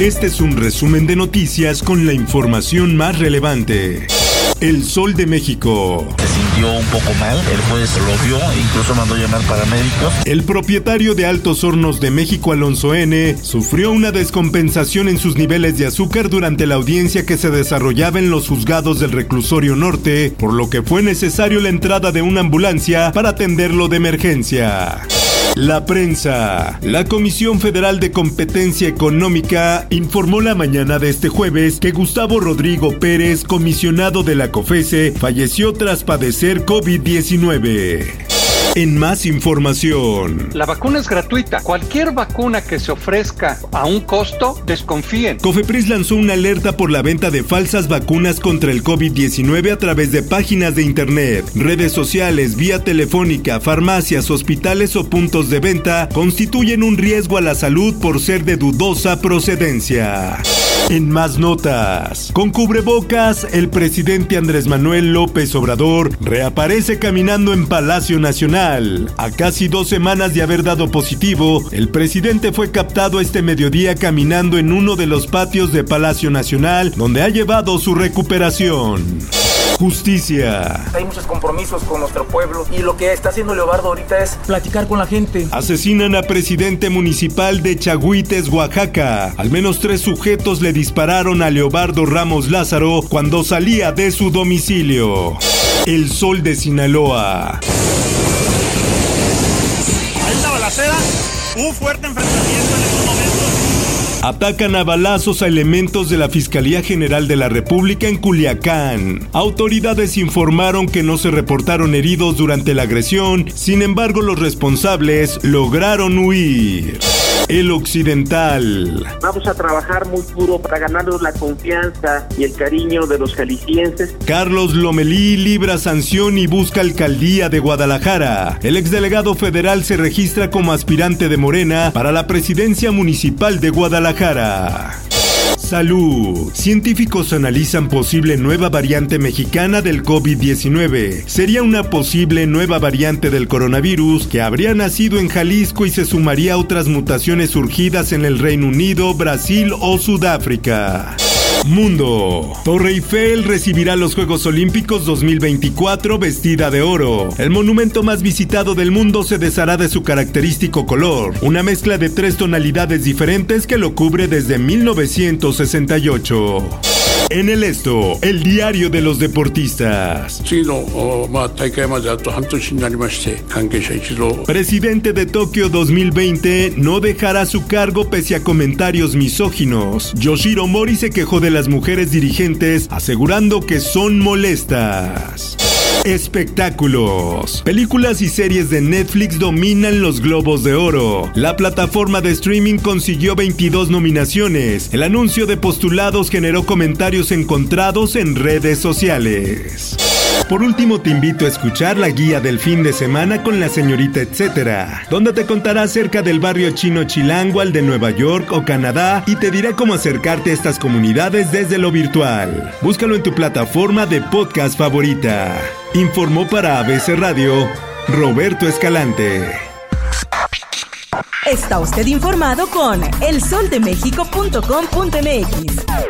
Este es un resumen de noticias con la información más relevante. El Sol de México. Se sintió un poco mal, el juez lo vio, incluso mandó llamar paramédicos. El propietario de Altos Hornos de México, Alonso N., sufrió una descompensación en sus niveles de azúcar durante la audiencia que se desarrollaba en los juzgados del reclusorio norte, por lo que fue necesario la entrada de una ambulancia para atenderlo de emergencia. La prensa. La Comisión Federal de Competencia Económica informó la mañana de este jueves que Gustavo Rodrigo Pérez, comisionado de la COFESE, falleció tras padecer COVID-19. En más información. La vacuna es gratuita. Cualquier vacuna que se ofrezca a un costo, desconfíen. Cofepris lanzó una alerta por la venta de falsas vacunas contra el COVID-19 a través de páginas de internet, redes sociales, vía telefónica, farmacias, hospitales o puntos de venta constituyen un riesgo a la salud por ser de dudosa procedencia. En más notas, con cubrebocas, el presidente Andrés Manuel López Obrador reaparece caminando en Palacio Nacional. A casi dos semanas de haber dado positivo, el presidente fue captado este mediodía caminando en uno de los patios de Palacio Nacional, donde ha llevado su recuperación. Justicia. Hay muchos compromisos con nuestro pueblo y lo que está haciendo Leobardo ahorita es platicar con la gente. Asesinan a presidente municipal de Chagüites, Oaxaca. Al menos tres sujetos le dispararon a Leobardo Ramos Lázaro cuando salía de su domicilio. El sol de Sinaloa. Ahí está balacera. Un fuerte enfrentamiento en estos momentos. Atacan a balazos a elementos de la Fiscalía General de la República en Culiacán. Autoridades informaron que no se reportaron heridos durante la agresión, sin embargo los responsables lograron huir. El Occidental. Vamos a trabajar muy duro para ganarnos la confianza y el cariño de los jaliscienses. Carlos Lomelí libra sanción y busca alcaldía de Guadalajara. El exdelegado federal se registra como aspirante de Morena para la presidencia municipal de Guadalajara. Salud. Científicos analizan posible nueva variante mexicana del COVID-19. Sería una posible nueva variante del coronavirus que habría nacido en Jalisco y se sumaría a otras mutaciones surgidas en el Reino Unido, Brasil o Sudáfrica. Mundo. Torre Eiffel recibirá los Juegos Olímpicos 2024 vestida de oro. El monumento más visitado del mundo se deshará de su característico color, una mezcla de tres tonalidades diferentes que lo cubre desde 1968. En el esto, el diario de los deportistas. Presidente de Tokio 2020 no dejará su cargo pese a comentarios misóginos. Yoshiro Mori se quejó de las mujeres dirigentes asegurando que son molestas. Espectáculos. Películas y series de Netflix dominan los globos de oro. La plataforma de streaming consiguió 22 nominaciones. El anuncio de postulados generó comentarios encontrados en redes sociales. Por último, te invito a escuchar la guía del fin de semana con la señorita etcétera, donde te contará acerca del barrio chino chilango al de Nueva York o Canadá y te dirá cómo acercarte a estas comunidades desde lo virtual. Búscalo en tu plataforma de podcast favorita. Informó para ABC Radio Roberto Escalante. Está usted informado con elsoldemexico.com.mx.